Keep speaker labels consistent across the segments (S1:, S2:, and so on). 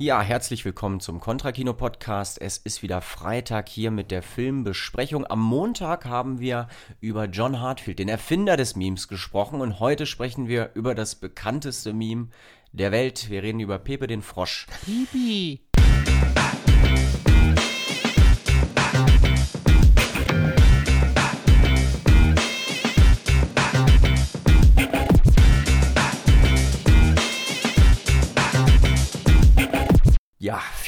S1: Ja, herzlich willkommen zum Kontrakino Podcast. Es ist wieder Freitag hier mit der Filmbesprechung. Am Montag haben wir über John Hartfield, den Erfinder des Memes, gesprochen und heute sprechen wir über das bekannteste Meme der Welt. Wir reden über Pepe den Frosch.
S2: Pipi.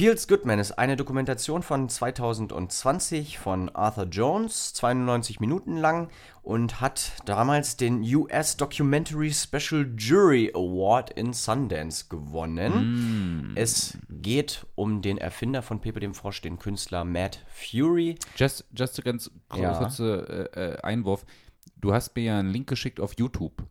S1: Feels Goodman ist eine Dokumentation von 2020 von Arthur Jones, 92 Minuten lang und hat damals den US Documentary Special Jury Award in Sundance gewonnen. Es geht um den Erfinder von Pepe dem Frosch, den Künstler Matt Fury.
S2: Just, just a ganz
S1: Ja.
S2: kurzer äh, äh, Einwurf. Du hast mir ja einen Link geschickt auf YouTube.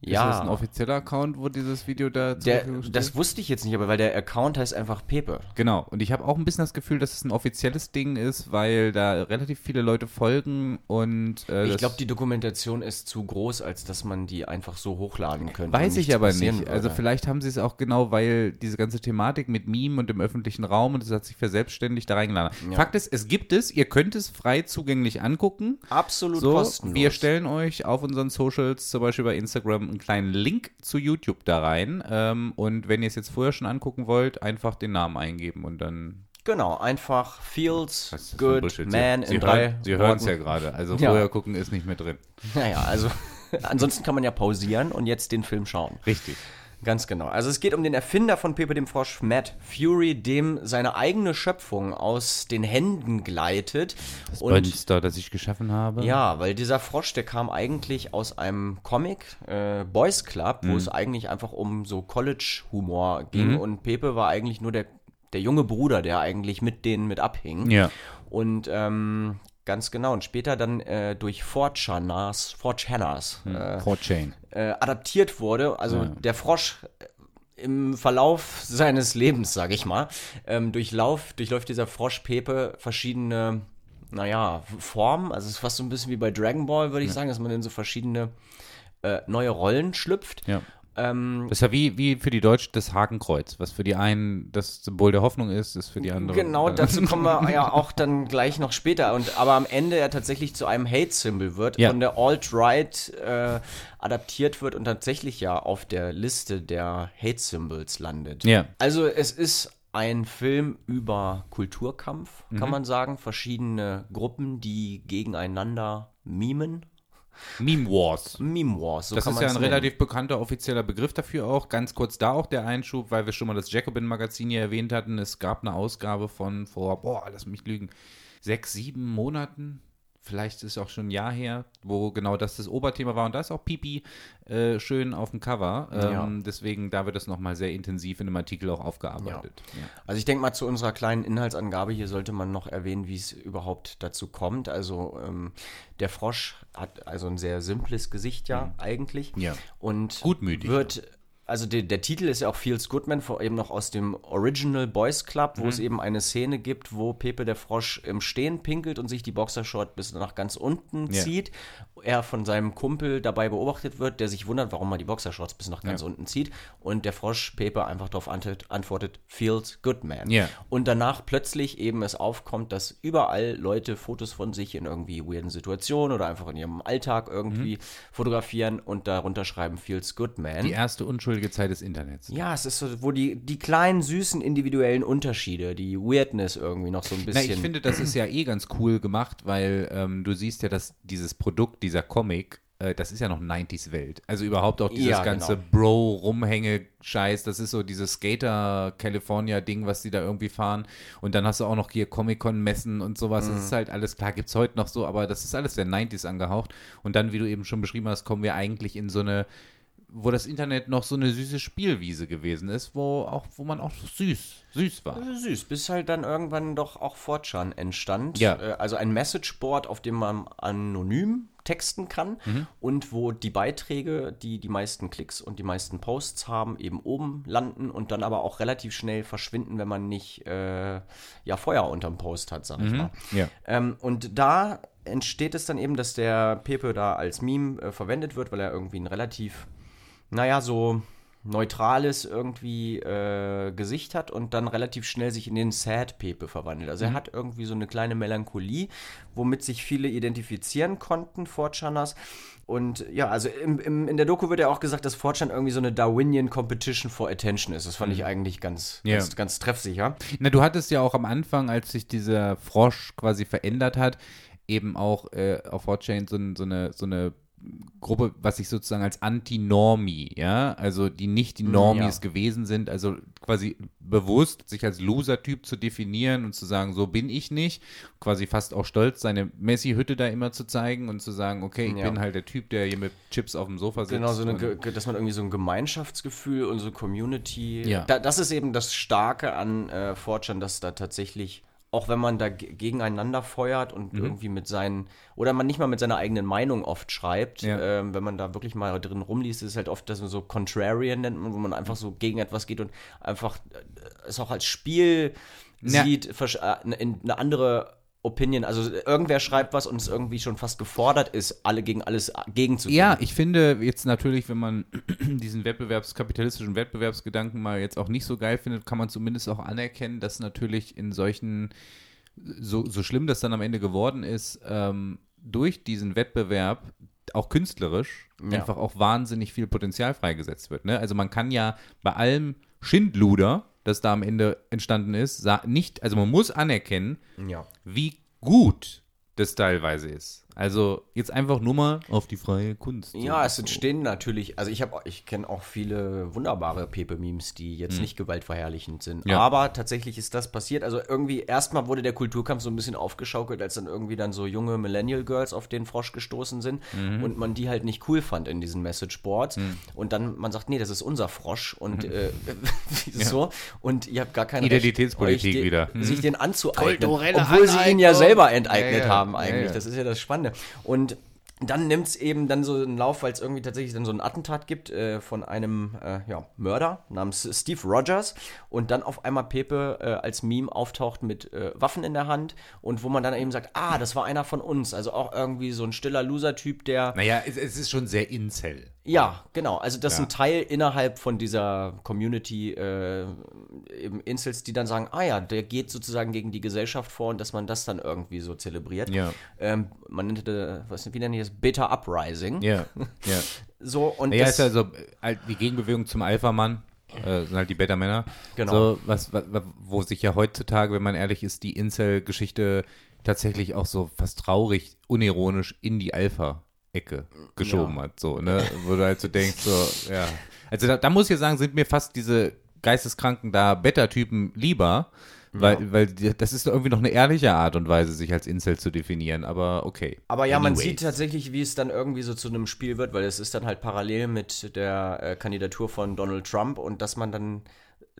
S1: Ja.
S2: Ist das ein offizieller Account, wo dieses Video da zur
S1: Der,
S2: Verfügung steht?
S1: das wusste ich jetzt nicht, aber weil der Account heißt einfach Pepe.
S2: Genau, und ich habe auch ein bisschen das Gefühl, dass es ein offizielles Ding ist, weil da relativ viele Leute folgen und äh,
S1: Ich glaube, die Dokumentation ist zu groß, als dass man die einfach so hochladen könnte.
S2: Weiß ich aber nicht. Also
S1: würde.
S2: vielleicht haben sie es auch genau, weil diese ganze Thematik mit Meme und dem öffentlichen Raum und das hat sich verselbstständigt da reingeladen.
S1: Ja.
S2: Fakt ist, es gibt es, ihr könnt es frei zugänglich angucken.
S1: Absolut
S2: So,
S1: kostenlos.
S2: wir stellen euch auf unseren Socials, zum Beispiel bei Instagram, einen kleinen Link zu YouTube da rein. Ähm, und wenn ihr es jetzt vorher schon angucken wollt, einfach den Namen eingeben und dann.
S1: Genau, einfach Feels Good? Man
S2: Sie,
S1: in
S2: Sie
S1: drei
S2: hören, Sie hören es ja gerade. Also
S1: Ja.
S2: vorher gucken ist nicht mehr drin.
S1: Naja, also ansonsten kann man ja pausieren und jetzt den Film schauen.
S2: Richtig.
S1: Ganz genau. Also es geht um den Erfinder von Pepe dem Frosch, Matt Fury, dem seine eigene Schöpfung aus den Händen gleitet.
S2: Das
S1: und
S2: Monster, das ich geschaffen habe.
S1: ja, weil dieser Frosch, der kam eigentlich aus einem Comic, äh, Boys Club,
S2: Mhm.
S1: wo es eigentlich einfach um so College-Humor ging und Pepe war eigentlich nur der, der junge Bruder, der eigentlich mit denen mit abhing.
S2: Ja.
S1: Und ähm, ganz genau. Und später dann äh, durch Forchanas, Forchanas
S2: Hm.
S1: äh,
S2: 4chain.
S1: äh, adaptiert wurde. Also der Frosch äh, im Verlauf seines Lebens, sage ich mal, ähm, durchlauf, durchläuft dieser Frosch Pepe verschiedene, naja, Formen. Also es ist fast so ein bisschen wie bei Dragon Ball, würde ich sagen, dass man in so verschiedene äh, neue Rollen schlüpft.
S2: Ja.
S1: Ähm,
S2: Das ist ja wie, wie für die Deutschen das Hakenkreuz. Was für die einen das Symbol der Hoffnung ist, ist für die anderen.
S1: Genau,
S2: äh,
S1: dazu kommen wir ja auch dann gleich noch später. Und aber am Ende er tatsächlich zu einem Hate-Symbol wird,
S2: Ja.
S1: von der Alt-Right äh, adaptiert wird und tatsächlich ja auf der Liste der Hate-Symbols landet.
S2: Ja.
S1: Also es ist ein Film über Kulturkampf,
S2: Mhm.
S1: kann man sagen. Verschiedene Gruppen, die gegeneinander mimen.
S2: Meme Wars.
S1: Meme Wars, so
S2: Das ist ja ein
S1: nennen.
S2: relativ bekannter offizieller Begriff dafür auch. Ganz kurz da auch der Einschub, weil wir schon mal das Jacobin-Magazin hier erwähnt hatten. Es gab eine Ausgabe von vor, boah, lass mich lügen, sechs, sieben Monaten. Vielleicht ist es auch schon ein Jahr her, wo genau das das Oberthema war. Und da ist auch Pipi äh, schön auf dem Cover. Ähm,
S1: Ja.
S2: Deswegen, da wird das nochmal sehr intensiv in einem Artikel auch aufgearbeitet. Ja.
S1: Also ich denke mal, zu unserer kleinen Inhaltsangabe hier sollte man noch erwähnen, wie es überhaupt dazu kommt. Also ähm, der Frosch hat also ein sehr simples Gesicht ja eigentlich.
S2: Ja.
S1: Und
S2: Gutmütig.
S1: wird, also der, der Titel ist ja auch Feels Goodman, vor- eben noch aus dem Original Boys Club, wo
S2: Mhm.
S1: es eben eine Szene gibt, wo Pepe der Frosch im Stehen pinkelt und sich die Boxershort bis nach ganz unten
S2: Ja.
S1: zieht. Er von seinem Kumpel dabei beobachtet wird, der sich wundert, warum er die Boxershorts bis nach ganz
S2: Ja.
S1: unten zieht. Und der Frosch Pepe einfach darauf antwortet, Feels Goodman.
S2: Ja.
S1: Und danach plötzlich eben es aufkommt, dass überall Leute Fotos von sich in irgendwie weirden Situationen oder einfach in ihrem Alltag irgendwie fotografieren und darunter schreiben Feels Good Man.
S2: Die erste unschuldige Zeit des Internets.
S1: ja, es ist so, wo die, die kleinen, süßen, individuellen Unterschiede, die Weirdness irgendwie noch so ein
S2: Na,
S1: bisschen.
S2: ich finde, das ist ja eh ganz cool gemacht, weil ähm, du siehst ja, dass dieses Produkt, dieser Comic, äh, das ist ja noch 90s-Welt. Also überhaupt auch dieses
S1: Ja,
S2: ganze
S1: genau.
S2: Bro-Rumhänge-Scheiß, das ist so dieses Skater-California-Ding, was die da irgendwie fahren. Und dann hast du auch noch hier Comic-Con-Messen und sowas.
S1: Mhm.
S2: Das ist halt alles, klar, gibt es heute noch so, aber das ist alles der 90s angehaucht. Und dann, wie du eben schon beschrieben hast, kommen wir eigentlich in so eine wo das Internet noch so eine süße Spielwiese gewesen ist, wo auch, wo man auch süß, süß war.
S1: Süß, bis halt dann irgendwann doch auch Fortran entstand.
S2: Ja.
S1: Äh, Also ein Messageboard, auf dem man anonym texten kann
S2: Mhm.
S1: und wo die Beiträge, die die meisten Klicks und die meisten Posts haben, eben oben landen und dann aber auch relativ schnell verschwinden, wenn man nicht äh, ja Feuer unterm Post hat, sag ich mal.
S2: Ja.
S1: Ähm, und da entsteht es dann eben, dass der Pepe da als Meme äh, verwendet wird, weil er irgendwie ein relativ, naja, so neutrales irgendwie äh, Gesicht hat und dann relativ schnell sich in den Sad Pepe verwandelt. Also er hat irgendwie so eine kleine Melancholie, womit sich viele identifizieren konnten, Fortschanners. Und ja, also im, im, in der Doku wird ja auch gesagt, dass Fortran irgendwie so eine Darwinian Competition for Attention ist. Das fand ich eigentlich ganz,
S2: Ja.
S1: ganz, ganz treffsicher.
S2: Na, du hattest ja auch am Anfang, als sich dieser Frosch quasi verändert hat, eben auch äh, auf Hotchain so, ein- so, eine, so eine Gruppe, was sich sozusagen als Anti-Normie, ja, also die nicht die Normies
S1: ja.
S2: gewesen sind, also quasi bewusst sich als Loser-Typ zu definieren und zu sagen, so bin ich nicht, quasi fast auch stolz, seine Messi-Hütte da immer zu zeigen und zu sagen, okay, ich
S1: Ja.
S2: bin halt der Typ, der hier mit Chips auf dem Sofa sitzt.
S1: Genau, so eine, dass man irgendwie so ein Gemeinschaftsgefühl und so Community.
S2: Ja.
S1: Da, das ist eben das Starke an äh, Fortran, dass da tatsächlich, auch wenn man da ge- gegeneinander feuert und
S2: Mhm.
S1: irgendwie mit seinen, oder man nicht mal mit seiner eigenen Meinung oft schreibt,
S2: Ja.
S1: ähm, wenn man da wirklich mal drin rumliest, ist es halt oft das so Contrarian nennt man, wo man einfach so gegen etwas geht und einfach äh, es auch als Spiel
S2: Ja.
S1: sieht, äh, eine, in- eine andere Opinion, also irgendwer schreibt was und es irgendwie schon fast gefordert ist, alle gegen alles äh, gegenzugehen.
S2: Ja, ich finde jetzt natürlich, wenn man diesen Wettbewerbs, kapitalistischen Wettbewerbsgedanken mal jetzt auch nicht so geil findet, kann man zumindest auch anerkennen, dass natürlich in solchen, so, so schlimm das dann am Ende geworden ist, ähm, durch diesen Wettbewerb auch künstlerisch
S1: Ja.
S2: einfach auch wahnsinnig viel Potenzial freigesetzt wird. Ne? Also man kann ja bei allem Schindluder, das da am Ende entstanden ist, nicht, also man muss anerkennen,
S1: Ja.
S2: wie gut das teilweise ist. Also jetzt einfach nur mal auf die freie Kunst.
S1: Ja, es entstehen natürlich, also ich habe, ich kenne auch viele wunderbare Pepe-Memes, die jetzt nicht gewaltverherrlichend sind.
S2: Ja.
S1: Aber tatsächlich ist das passiert. Also irgendwie erstmal wurde der Kulturkampf so ein bisschen aufgeschaukelt, als dann irgendwie dann so junge Millennial Girls auf den Frosch gestoßen sind und man die halt nicht cool fand in diesen Messageboards. Und dann man sagt, nee, das ist unser Frosch und äh, so. Und ihr habt gar keine
S2: Identitätspolitik
S1: Recht, euch den-
S2: wieder. Mhm.
S1: sich den anzueignen.
S2: Kulturelle
S1: obwohl sie ihn ja
S2: Aneignung.
S1: selber enteignet
S2: Ja, ja.
S1: haben eigentlich.
S2: Ja, ja.
S1: Das ist ja das Spannende. Und dann nimmt es eben dann so einen Lauf, weil es irgendwie tatsächlich dann so ein Attentat gibt äh, von einem äh, ja, Mörder namens Steve Rogers und dann auf einmal Pepe äh, als Meme auftaucht mit äh, Waffen in der Hand und wo man dann eben sagt, ah, das war einer von uns. Also auch irgendwie so ein stiller Loser-Typ, der
S2: Naja, es, es ist schon sehr Incel.
S1: ja, genau. Also das ist
S2: Ja.
S1: ein Teil innerhalb von dieser Community, äh, eben Incels, die dann sagen, ah ja, der geht sozusagen gegen die Gesellschaft vor und dass man das dann irgendwie so zelebriert.
S2: Ja.
S1: Ähm, man nennt das, was, wie nennt ich das? Beta Uprising.
S2: Ja, ja.
S1: So, und
S2: Ja,
S1: das,
S2: ist ja so äh, die Gegenbewegung zum Alpha-Mann. Äh, sind halt die Beta-Männer.
S1: Genau.
S2: So, was, was, wo sich ja heutzutage, wenn man ehrlich ist, die Incel-Geschichte tatsächlich auch so fast traurig, unironisch in die Alpha-Ecke geschoben
S1: Ja.
S2: hat. So, ne? Wo du halt so denkst, so, ja. Also da, da muss ich ja sagen, sind mir fast diese geisteskranken da Beta-Typen lieber, weil, weil das ist irgendwie noch eine ehrliche Art und Weise, sich als Incel zu definieren, aber okay.
S1: Aber ja, man
S2: Anyways.
S1: sieht tatsächlich, wie es dann irgendwie so zu einem Spiel wird, weil es ist dann halt parallel mit der äh, Kandidatur von Donald Trump und dass man dann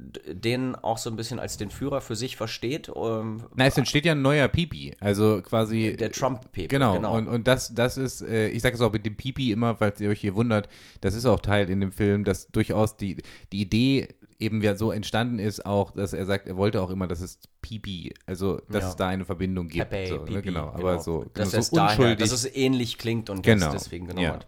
S1: den auch so ein bisschen als den Führer für sich versteht. Ähm,
S2: Na, es entsteht ja ein neuer Pipi. Also quasi.
S1: der Trump-Pepe.
S2: Genau, Und, und das, das ist, äh, ich sage es auch mit dem Pipi immer, falls ihr euch hier wundert, das ist auch Teil in dem Film, dass durchaus die, die Idee eben ja so entstanden ist, auch, dass er sagt, er wollte auch immer, dass es Pipi, also dass
S1: Ja.
S2: es da eine Verbindung gibt.
S1: Pepe,
S2: so, ne?
S1: Pipi,
S2: Genau, aber so,
S1: dass,
S2: genau,
S1: es
S2: so
S1: daher,
S2: unschuldig.
S1: dass es ähnlich klingt und
S2: Genau,
S1: deswegen genommen
S2: ja.
S1: hat.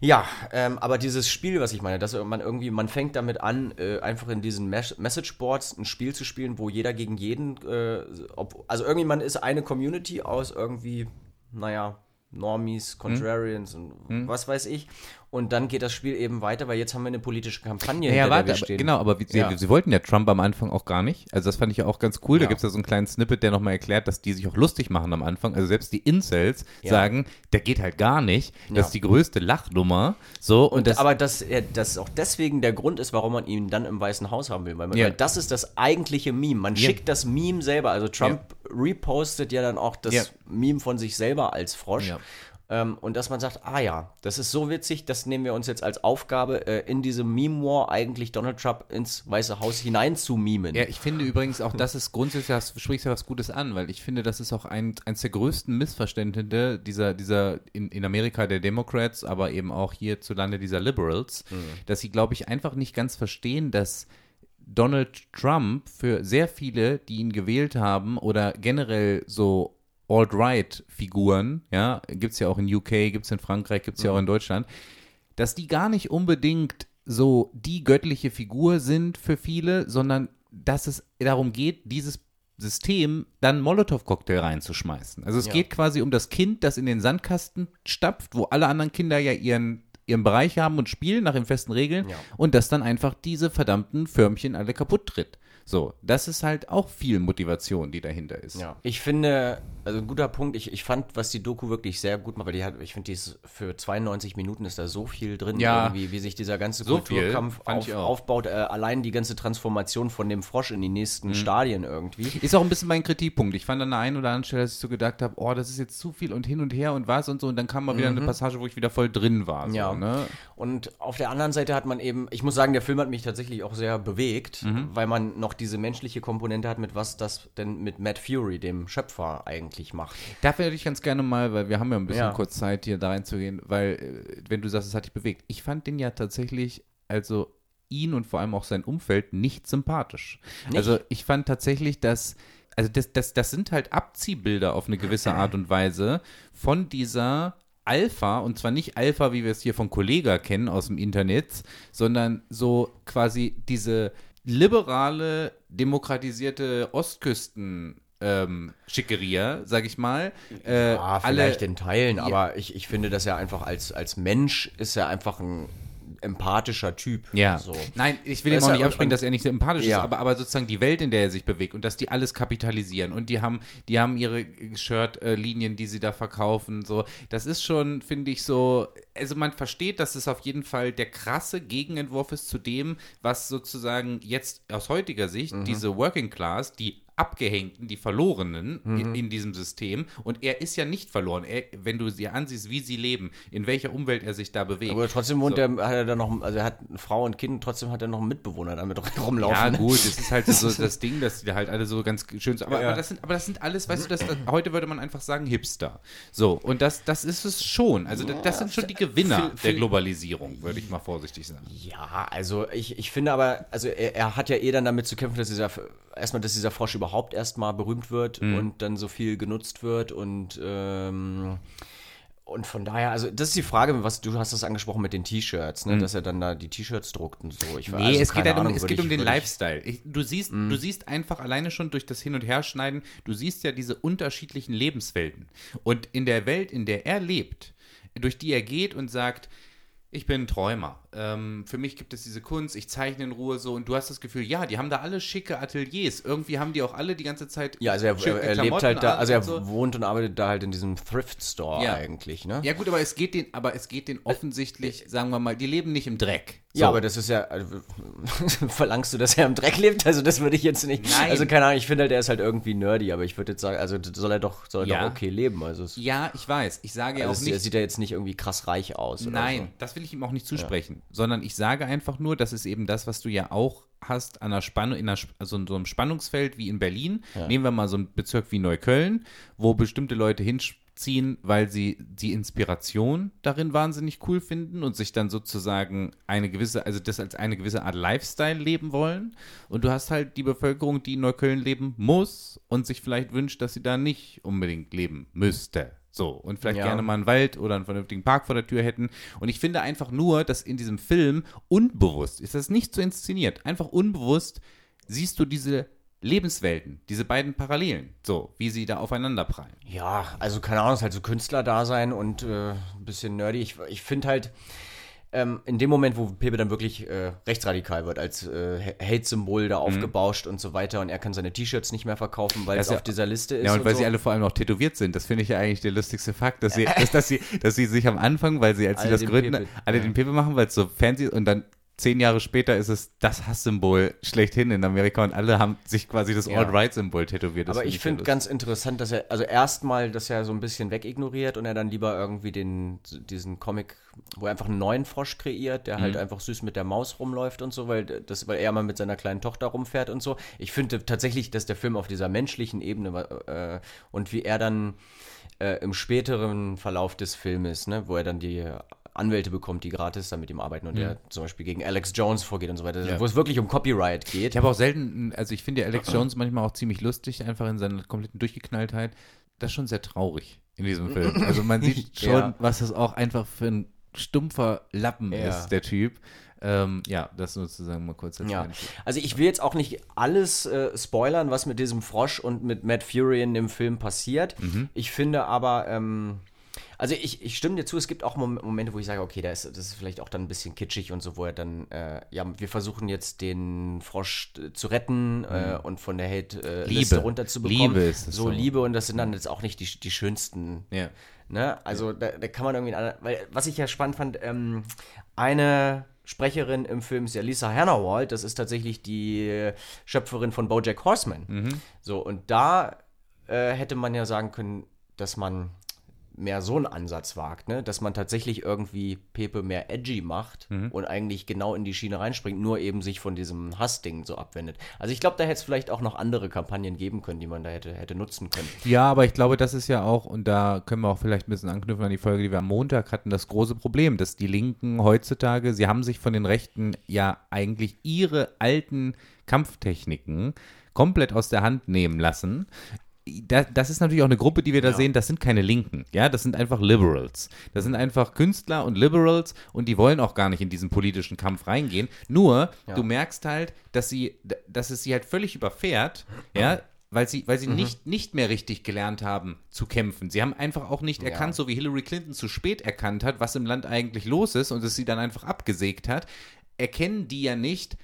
S1: Ja, ähm, aber dieses Spiel, was ich meine, dass man irgendwie, man fängt damit an, äh, einfach in diesen Mes Messageboards ein Spiel zu spielen, wo jeder gegen jeden, äh, ob, also irgendwie man ist eine Community aus irgendwie, naja, Normies, Contrarians und was weiß ich. Und dann geht das Spiel eben weiter, weil jetzt haben wir eine politische Kampagne,
S2: Ja,
S1: hinter
S2: warte, aber, genau, aber wie, sie,
S1: Ja.
S2: sie wollten ja Trump am Anfang auch gar nicht. Also das fand ich ja auch ganz cool. Da
S1: Ja.
S2: gibt es ja so einen kleinen Snippet, der nochmal erklärt, dass die sich auch lustig machen am Anfang. Also selbst die Incels
S1: Ja.
S2: sagen, der geht halt gar nicht. Das
S1: Ja.
S2: ist die größte Lachnummer. So, und,
S1: Und
S2: das,
S1: aber dass er das auch deswegen der Grund ist, warum man ihn dann im Weißen Haus haben will. Weil, man,
S2: Ja.
S1: weil das ist das eigentliche Meme. Man
S2: Ja.
S1: schickt das Meme selber. Also Trump repostet ja dann auch das
S2: Ja.
S1: Meme von sich selber als Frosch. Ähm, und dass man sagt, ah ja, das ist so witzig, das nehmen wir uns jetzt als Aufgabe, äh, in diese Meme-War eigentlich Donald Trump ins Weiße Haus hinein zu mimen.
S2: Ja, ich finde übrigens auch, das ist grundsätzlich, das sprichst ja was Gutes an, weil ich finde, das ist auch ein, eines der größten Missverständnisse dieser, dieser in, in Amerika der Democrats, aber eben auch hierzulande dieser Liberals, dass sie, glaube ich, einfach nicht ganz verstehen, dass Donald Trump für sehr viele, die ihn gewählt haben oder generell so Alt-Right-Figuren, ja, gibt es ja auch in UK, gibt es in Frankreich, gibt es ja auch in Deutschland, dass die gar nicht unbedingt so die göttliche Figur sind für viele, sondern dass es darum geht, dieses System dann Molotow-Cocktail reinzuschmeißen. Also es
S1: Ja.
S2: geht quasi um das Kind, das in den Sandkasten stapft, wo alle anderen Kinder ja ihren ihren Bereich haben und spielen nach den festen Regeln
S1: Ja.
S2: und das dann einfach diese verdammten Förmchen alle kaputt tritt. So, das ist halt auch viel Motivation, die dahinter ist.
S1: Ja. Ich finde, also ein guter Punkt, ich, ich fand, was die Doku wirklich sehr gut macht, weil die hat, ich finde, die ist für 92 Minuten ist da so viel drin,
S2: Ja.
S1: irgendwie, wie sich dieser ganze
S2: So
S1: Kulturkampf auf, aufbaut, äh, allein die ganze Transformation von dem Frosch in die
S2: Mhm.
S1: nächsten Stadien irgendwie.
S2: Ist auch ein bisschen mein Kritikpunkt. Ich fand an der einen oder anderen Stelle, dass ich so gedacht habe, oh, das ist jetzt zu viel und hin und her und was und so. Und dann kam mal wieder eine Passage, wo ich wieder voll drin war. So,
S1: Ja.
S2: ne?
S1: Und auf der anderen Seite hat man eben, ich muss sagen, der Film hat mich tatsächlich auch sehr bewegt,
S2: Mhm.
S1: weil man noch diese menschliche Komponente hat, mit was das denn mit Matt Fury, dem Schöpfer, eigentlich macht.
S2: Dafür hätte ich ganz gerne mal, weil wir haben ja ein bisschen
S1: Ja.
S2: kurz Zeit, hier da reinzugehen, weil, äh, wenn du sagst, es hat dich bewegt. Ich fand den ja tatsächlich, also ihn und vor allem auch sein Umfeld nicht sympathisch. Also ich fand tatsächlich, dass, also das, das, das sind halt Abziehbilder auf eine gewisse Art und Weise von dieser Alpha, und zwar nicht Alpha, wie wir es hier von Kollega kennen aus dem Internet, sondern so quasi diese liberale, demokratisierte Ostküsten ähm, Schickeria, sag ich mal. Äh, alle,
S1: vielleicht in Teilen, aber ich, ich finde, dass er einfach als, als Mensch ist er einfach ein empathischer Typ.
S2: Ja,
S1: So.
S2: nein, ich will ihm auch nicht
S1: und-
S2: abspringen, dass er nicht sympathisch
S1: Ja.
S2: ist, aber, aber sozusagen die Welt, in der er sich bewegt und dass die alles kapitalisieren und die haben, die haben ihre Shirt-Linien, die sie da verkaufen, so, das ist schon, finde ich, so, also man versteht, dass es auf jeden Fall der krasse Gegenentwurf ist zu dem, was sozusagen jetzt aus heutiger Sicht
S1: Mhm.
S2: diese Working Class, die Abgehängten, die Verlorenen
S1: Mhm.
S2: in, in diesem System. Und er ist ja nicht verloren. Er, wenn du sie ansiehst, wie sie leben, in welcher Umwelt er sich da bewegt.
S1: Aber trotzdem wohnt
S2: So.
S1: er, hat er da noch, also er hat eine Frau und Kind, trotzdem hat er noch einen Mitbewohner damit rumlaufen.
S2: Ja, gut, das ist halt so das Ding, dass die halt alle so ganz schön. Aber,
S1: Ja.
S2: aber, das sind, aber das sind alles, weißt du, das, das, heute würde man einfach sagen Hipster. So, und das, das ist es schon. Also, das, das sind schon die Gewinner
S1: viel-
S2: der
S1: viel-
S2: Globalisierung, würde ich mal vorsichtig sagen.
S1: Ja, also ich, ich finde aber, also er, er hat ja eh dann damit zu kämpfen, dass dieser erstmal, dass dieser Frosch überhaupt erstmal berühmt wird
S2: Mhm.
S1: und dann so viel genutzt wird und ähm, und von daher, also das ist die Frage, was du hast das angesprochen mit den T-Shirts, ne, dass er dann da die T-Shirts druckt und so. Ich,
S2: Mhm. Nee,
S1: also
S2: es geht, halt um,
S1: Ahnung,
S2: es
S1: würde
S2: geht um
S1: ich-
S2: den
S1: würde ich-
S2: Lifestyle. Ich, du, siehst, du siehst einfach alleine schon durch das Hin- und Herschneiden, du siehst ja diese unterschiedlichen Lebenswelten. Und in der Welt, in der er lebt, durch die er geht und sagt, ich bin ein Träumer. Ähm, für mich gibt es diese Kunst, ich zeichne in Ruhe so und du hast das Gefühl, ja, die haben da alle schicke Ateliers. Irgendwie haben die auch alle die ganze Zeit.
S1: Ja, also er,
S2: schicke
S1: er lebt halt da, also er
S2: so.
S1: wohnt und arbeitet da halt in diesem Thrift Store
S2: Ja.
S1: eigentlich, ne?
S2: Ja, gut, aber es geht den, aber es geht den offensichtlich, sagen wir mal, die leben nicht im Dreck.
S1: Äh, Ja,
S2: So.
S1: aber das ist ja, also, verlangst du, dass er im Dreck lebt? Also das würde ich jetzt nicht.
S2: Nein.
S1: Also keine Ahnung, ich finde halt, er ist halt irgendwie nerdy, aber ich würde jetzt sagen, also soll er doch, soll er
S2: Ja.
S1: doch okay leben. Also,
S2: Ja, ich weiß. Ich sage ja
S1: also
S2: auch
S1: es, er
S2: nicht.
S1: sieht ja jetzt nicht irgendwie krass reich aus. Oder
S2: Nein, das will ich ihm auch nicht zusprechen, sondern ich sage einfach nur, das ist eben das, was du ja auch hast an einer Spannung, in einer, also in so einem Spannungsfeld wie in Berlin. Nehmen wir mal so einen Bezirk wie Neukölln, wo bestimmte Leute hinziehen, weil sie die Inspiration darin wahnsinnig cool finden und sich dann sozusagen eine gewisse, also das als eine gewisse Art Lifestyle leben wollen. Und du hast halt die Bevölkerung, die in Neukölln leben muss und sich vielleicht wünscht, dass sie da nicht unbedingt leben müsste. So, und vielleicht
S1: Ja.
S2: gerne mal einen Wald oder einen vernünftigen Park vor der Tür hätten. Und ich finde einfach nur, dass in diesem Film unbewusst, ist das nicht so inszeniert, einfach unbewusst siehst du diese Lebenswelten, diese beiden Parallelen, so, wie sie da aufeinander prallen.
S1: Ja, also keine Ahnung, es ist halt so Künstler-Dasein und äh, ein bisschen nerdy. Ich, ich finde halt, ähm, in dem Moment, wo Pepe dann wirklich äh, rechtsradikal wird, als äh, Ha- Hate-Symbol da aufgebauscht und so weiter und er kann seine T-Shirts nicht mehr verkaufen, weil
S2: Das
S1: es
S2: ja-
S1: auf dieser Liste ist.
S2: Ja, und weil
S1: so.
S2: sie alle vor allem noch tätowiert sind. Das finde ich ja eigentlich der lustigste Fakt, dass sie, dass, dass sie, dass sie sich am Anfang, weil sie, als sie
S1: Alle
S2: das
S1: den
S2: gründen,
S1: Pepe.
S2: alle
S1: Ja.
S2: den Pepe machen, weil es so fancy und dann zehn Jahre später ist es das Hasssymbol schlechthin in Amerika und alle haben sich quasi das
S1: Ja.
S2: Alt-Right-Symbol tätowiert. Das
S1: Aber ich finde ganz interessant, dass er, also erstmal, dass er so ein bisschen wegignoriert und er dann lieber irgendwie den, diesen Comic, wo er einfach einen neuen Frosch kreiert, der
S2: Mhm.
S1: halt einfach süß mit der Maus rumläuft und so, weil das, weil er mal mit seiner kleinen Tochter rumfährt und so. Ich finde tatsächlich, dass der Film auf dieser menschlichen Ebene war, äh, und wie er dann äh, im späteren Verlauf des Filmes, ne, wo er dann die Anwälte bekommt, die gratis dann mit ihm arbeiten und er zum Beispiel gegen Alex Jones vorgeht und so weiter,
S2: Mhm. Ja.
S1: wo es wirklich um Copyright geht.
S2: Ich habe auch selten, also ich finde ja Alex Jones manchmal auch ziemlich lustig, einfach in seiner kompletten Durchgeknalltheit. Das ist schon sehr traurig in diesem Film. Also man sieht schon,
S1: Ja.
S2: was das auch einfach für ein stumpfer Lappen
S1: Ja.
S2: ist, der Typ. Ähm, ja, das sozusagen mal kurz
S1: Ja, also ich will jetzt auch nicht alles äh, spoilern, was mit diesem Frosch und mit Matt Fury in dem Film passiert.
S2: Mhm.
S1: Ich finde aber, ähm, also ich, ich stimme dir zu, es gibt auch Mom- Momente, wo ich sage, okay, da ist, das ist vielleicht auch dann ein bisschen kitschig und so, wo er dann, äh, ja, wir versuchen jetzt den Frosch äh, zu retten äh, und von der Hate-Liste
S2: Mhm. Liebe.
S1: runterzubekommen.
S2: Liebe ist
S1: so,
S2: so.
S1: Liebe und das sind dann jetzt auch nicht die, die schönsten
S2: Ja.
S1: Ne? Also da, da kann man irgendwie, weil was ich ja spannend fand, ähm, eine Sprecherin im Film ist ja Lisa Hannawald, das ist tatsächlich die äh, Schöpferin von BoJack Horseman. So und da äh, hätte man ja sagen können, dass man mehr so einen Ansatz wagt, ne? dass man tatsächlich irgendwie Pepe mehr edgy macht und eigentlich genau in die Schiene reinspringt, nur eben sich von diesem Hassding so abwendet. Also ich glaube, da hätte es vielleicht auch noch andere Kampagnen geben können, die man da hätte, hätte nutzen können.
S2: Ja, aber ich glaube, das ist ja auch, und da können wir auch vielleicht ein bisschen anknüpfen an die Folge, die wir am Montag hatten, das große Problem, dass die Linken heutzutage, sie haben sich von den Rechten ja eigentlich ihre alten Kampftechniken komplett aus der Hand nehmen lassen. Da, das ist natürlich auch eine Gruppe, die wir da sehen, das sind keine Linken, ja, das sind einfach Liberals. Das sind einfach Künstler und Liberals und die wollen auch gar nicht in diesen politischen Kampf reingehen. Nur, du merkst halt, dass sie, dass es sie halt völlig überfährt, ja, weil sie, weil sie nicht, nicht mehr richtig gelernt haben zu kämpfen. Sie haben einfach auch nicht erkannt, so wie Hillary Clinton zu spät erkannt hat, was im Land eigentlich los ist und es sie dann einfach abgesägt hat, erkennen die ja nicht,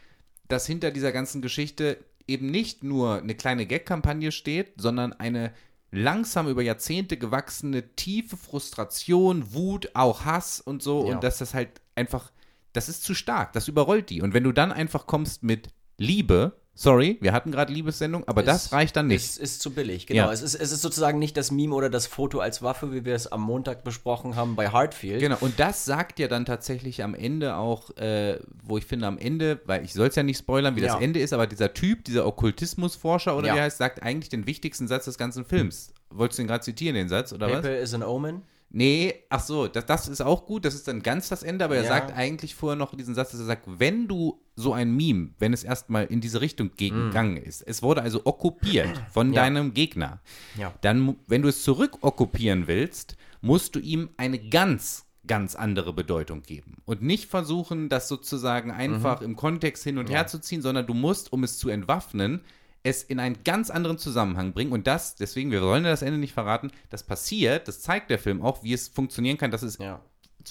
S2: dass hinter dieser ganzen Geschichte eben nicht nur eine kleine Gag-Kampagne steht, sondern eine langsam über Jahrzehnte gewachsene tiefe Frustration, Wut, auch Hass und so
S1: Ja.
S2: und dass das halt einfach, das ist zu stark, das überrollt die. Und wenn du dann einfach kommst mit Liebe, sorry, wir hatten gerade Liebessendung, aber das
S1: Ist-
S2: reicht dann nicht.
S1: Ist, ist zu billig, genau.
S2: Ja.
S1: Es, ist, es ist sozusagen nicht das Meme oder das Foto als Waffe, wie wir es am Montag besprochen haben bei Hartfield.
S2: Genau, und das sagt ja dann tatsächlich am Ende auch, äh, wo ich finde am Ende, weil ich soll es ja nicht spoilern, wie
S1: Ja.
S2: das Ende ist, aber dieser Typ, dieser Okkultismusforscher oder
S1: Ja.
S2: wie er heißt, sagt eigentlich den wichtigsten Satz des ganzen Films. Wolltest du den gerade zitieren, den Satz, oder was?
S1: Paper is an Omen.
S2: Nee, ach so, das, das ist auch gut, das ist dann ganz das Ende, aber er
S1: Ja.
S2: sagt eigentlich vorher noch diesen Satz, dass er sagt, wenn du so ein Meme, wenn es erstmal in diese Richtung gegangen ist, es wurde also okkupiert von
S1: Mm. Ja.
S2: deinem Gegner,
S1: Ja.
S2: dann, wenn du es zurückokkupieren willst, musst du ihm eine ganz, ganz andere Bedeutung geben. Und nicht versuchen, das sozusagen einfach
S1: Mhm.
S2: im Kontext hin und her zu ziehen, sondern du musst, um es zu entwaffnen, es in einen ganz anderen Zusammenhang bringen. Und das, deswegen, wir wollen ja das Ende nicht verraten, das passiert, das zeigt der Film auch, wie es funktionieren kann, dass es
S1: Ja.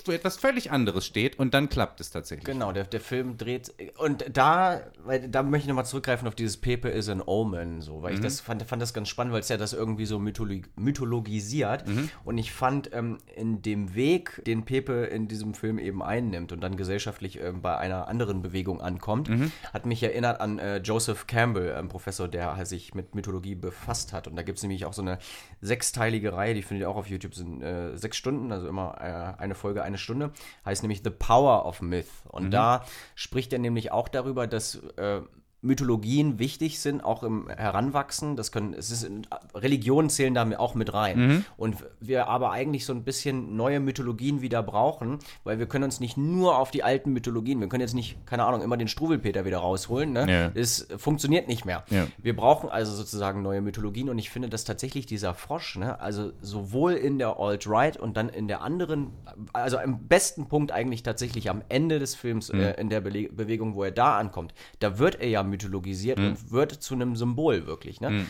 S2: Für etwas völlig anderes steht und dann klappt es tatsächlich.
S1: Genau, der, der Film dreht. Und da, weil, da möchte ich nochmal zurückgreifen auf dieses Pepe is an Omen, so, weil ich das fand, fand das ganz spannend, weil es ja das irgendwie so mytholo mythologisiert. Und ich fand ähm, in dem Weg, den Pepe in diesem Film eben einnimmt und dann gesellschaftlich ähm, bei einer anderen Bewegung ankommt, hat mich erinnert an äh, Joseph Campbell, ein Professor, der halt sich mit Mythologie befasst hat. Und da gibt es nämlich auch so eine sechsteilige Reihe, die findet ihr auch auf YouTube, sind äh, sechs Stunden, also immer äh, eine Folge, eine Stunde, heißt nämlich The Power of Myth. Und da spricht er nämlich auch darüber, dass äh, Mythologien wichtig sind, auch im Heranwachsen. Das können, es ist, Religionen zählen da auch mit rein. Und wir aber eigentlich so ein bisschen neue Mythologien wieder brauchen, weil wir können uns nicht nur auf die alten Mythologien, wir können jetzt nicht, keine Ahnung, immer den Struwelpeter wieder rausholen. Ne?
S2: Ja.
S1: Es funktioniert nicht mehr.
S2: Ja.
S1: Wir brauchen also sozusagen neue Mythologien und ich finde, dass tatsächlich dieser Frosch, ne, also sowohl in der Alt-Right und dann in der anderen, also am besten Punkt eigentlich tatsächlich am Ende des Films,
S2: Mhm.
S1: äh, in der Bele Bewegung, wo er da ankommt, da wird er ja mythologisiert
S2: Mhm.
S1: und wird zu einem Symbol wirklich. Ne?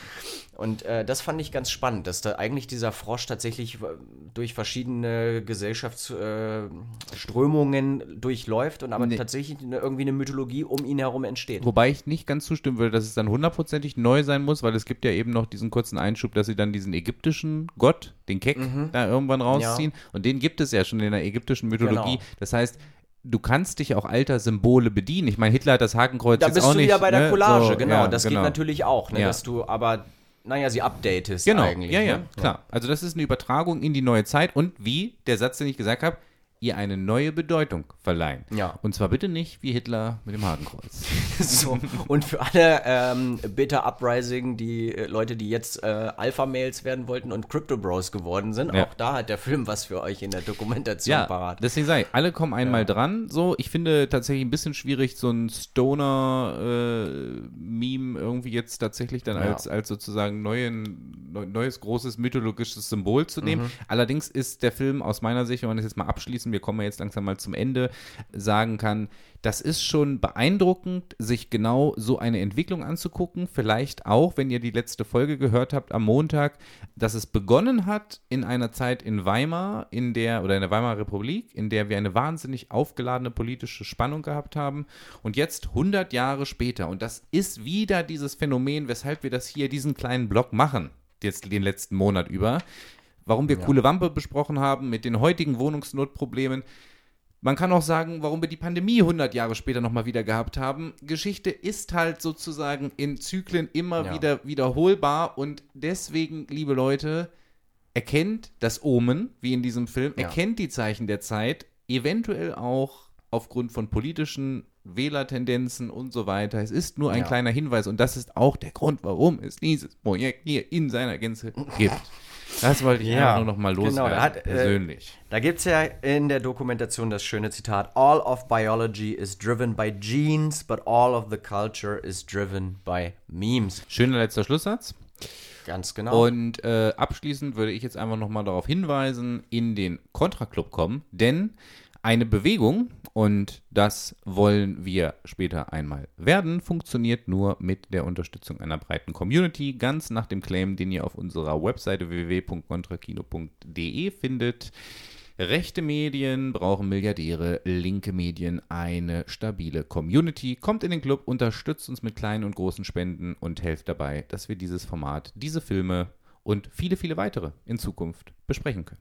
S1: Und äh, das fand ich ganz spannend, dass da eigentlich dieser Frosch tatsächlich äh, durch verschiedene Gesellschaftsströmungen äh, durchläuft und aber
S2: Nee.
S1: tatsächlich eine, irgendwie eine Mythologie um ihn herum entsteht.
S2: Wobei ich nicht ganz zustimmen würde, dass es dann hundertprozentig neu sein muss, weil es gibt ja eben noch diesen kurzen Einschub, dass sie dann diesen ägyptischen Gott, den Kek, da irgendwann rausziehen. Und den gibt es ja schon in der ägyptischen Mythologie.
S1: Genau.
S2: Das heißt, du kannst dich auch alter Symbole bedienen. Ich meine, Hitler hat das Hakenkreuz
S1: Da
S2: jetzt
S1: bist
S2: auch
S1: du
S2: nicht.
S1: wieder bei der
S2: ne?
S1: Collage,
S2: So,
S1: genau.
S2: ja,
S1: das
S2: genau.
S1: geht natürlich auch, ne,
S2: Ja.
S1: dass du aber, naja, sie updatest
S2: Genau,
S1: eigentlich.
S2: ja, ja,
S1: ne?
S2: klar. Also das ist eine Übertragung in die neue Zeit und wie, der Satz, den ich gesagt habe, ihr eine neue Bedeutung verleihen.
S1: Ja.
S2: Und zwar bitte nicht wie Hitler mit dem Hakenkreuz.
S1: so. Und für alle ähm, Beta Uprising, die äh, Leute, die jetzt äh, Alpha-Mails werden wollten und Crypto Bros geworden sind,
S2: Ja.
S1: auch da hat der Film was für euch in der Dokumentation
S2: Ja,
S1: parat.
S2: deswegen sage ich, alle kommen einmal dran. So, ich finde tatsächlich ein bisschen schwierig, so ein Stoner-Meme irgendwie jetzt tatsächlich dann
S1: Ja.
S2: als, als sozusagen neuen neues großes mythologisches Symbol zu nehmen. Mhm. Allerdings ist der Film aus meiner Sicht, wenn man das jetzt mal abschließen, wir kommen jetzt langsam mal zum Ende, sagen kann, das ist schon beeindruckend, sich genau so eine Entwicklung anzugucken. Vielleicht auch, wenn ihr die letzte Folge gehört habt am Montag, dass es begonnen hat in einer Zeit in Weimar, in der, oder in der Weimarer Republik, in der wir eine wahnsinnig aufgeladene politische Spannung gehabt haben. Und jetzt 100 Jahre später, und das ist wieder dieses Phänomen, weshalb wir das hier, diesen kleinen Block machen, jetzt den letzten Monat über. Warum wir ja. coole Wampe besprochen haben mit den heutigen Wohnungsnotproblemen. Man kann auch sagen, warum wir die Pandemie 100 Jahre später nochmal wieder gehabt haben. Geschichte ist halt sozusagen in Zyklen immer ja. wieder wiederholbar und deswegen, liebe Leute, erkennt das Omen, wie in diesem Film, ja. erkennt die Zeichen der Zeit, eventuell auch aufgrund von politischen Wählertendenzen und so weiter. Es ist nur ein ja. kleiner Hinweis und das ist auch der Grund, warum es dieses Projekt hier in seiner Gänze gibt. Das wollte ich ja nur noch mal genau, loswerden, genau, hat, äh, persönlich.
S1: Äh, da gibt es ja in der Dokumentation das schöne Zitat: All of biology is driven by genes, but all of the culture is driven by memes.
S2: Schöner letzter Schlusssatz.
S1: Ganz genau.
S2: Und äh, abschließend würde ich jetzt einfach noch mal darauf hinweisen, in den Contra-Club kommen, denn eine Bewegung, und das wollen wir später einmal werden, funktioniert nur mit der Unterstützung einer breiten Community, ganz nach dem Claim, den ihr auf unserer Webseite www.contrakino.de findet. Rechte Medien brauchen Milliardäre, linke Medien eine stabile Community. Kommt in den Club, unterstützt uns mit kleinen und großen Spenden und helft dabei, dass wir dieses Format, diese Filme und viele, viele weitere in Zukunft besprechen können.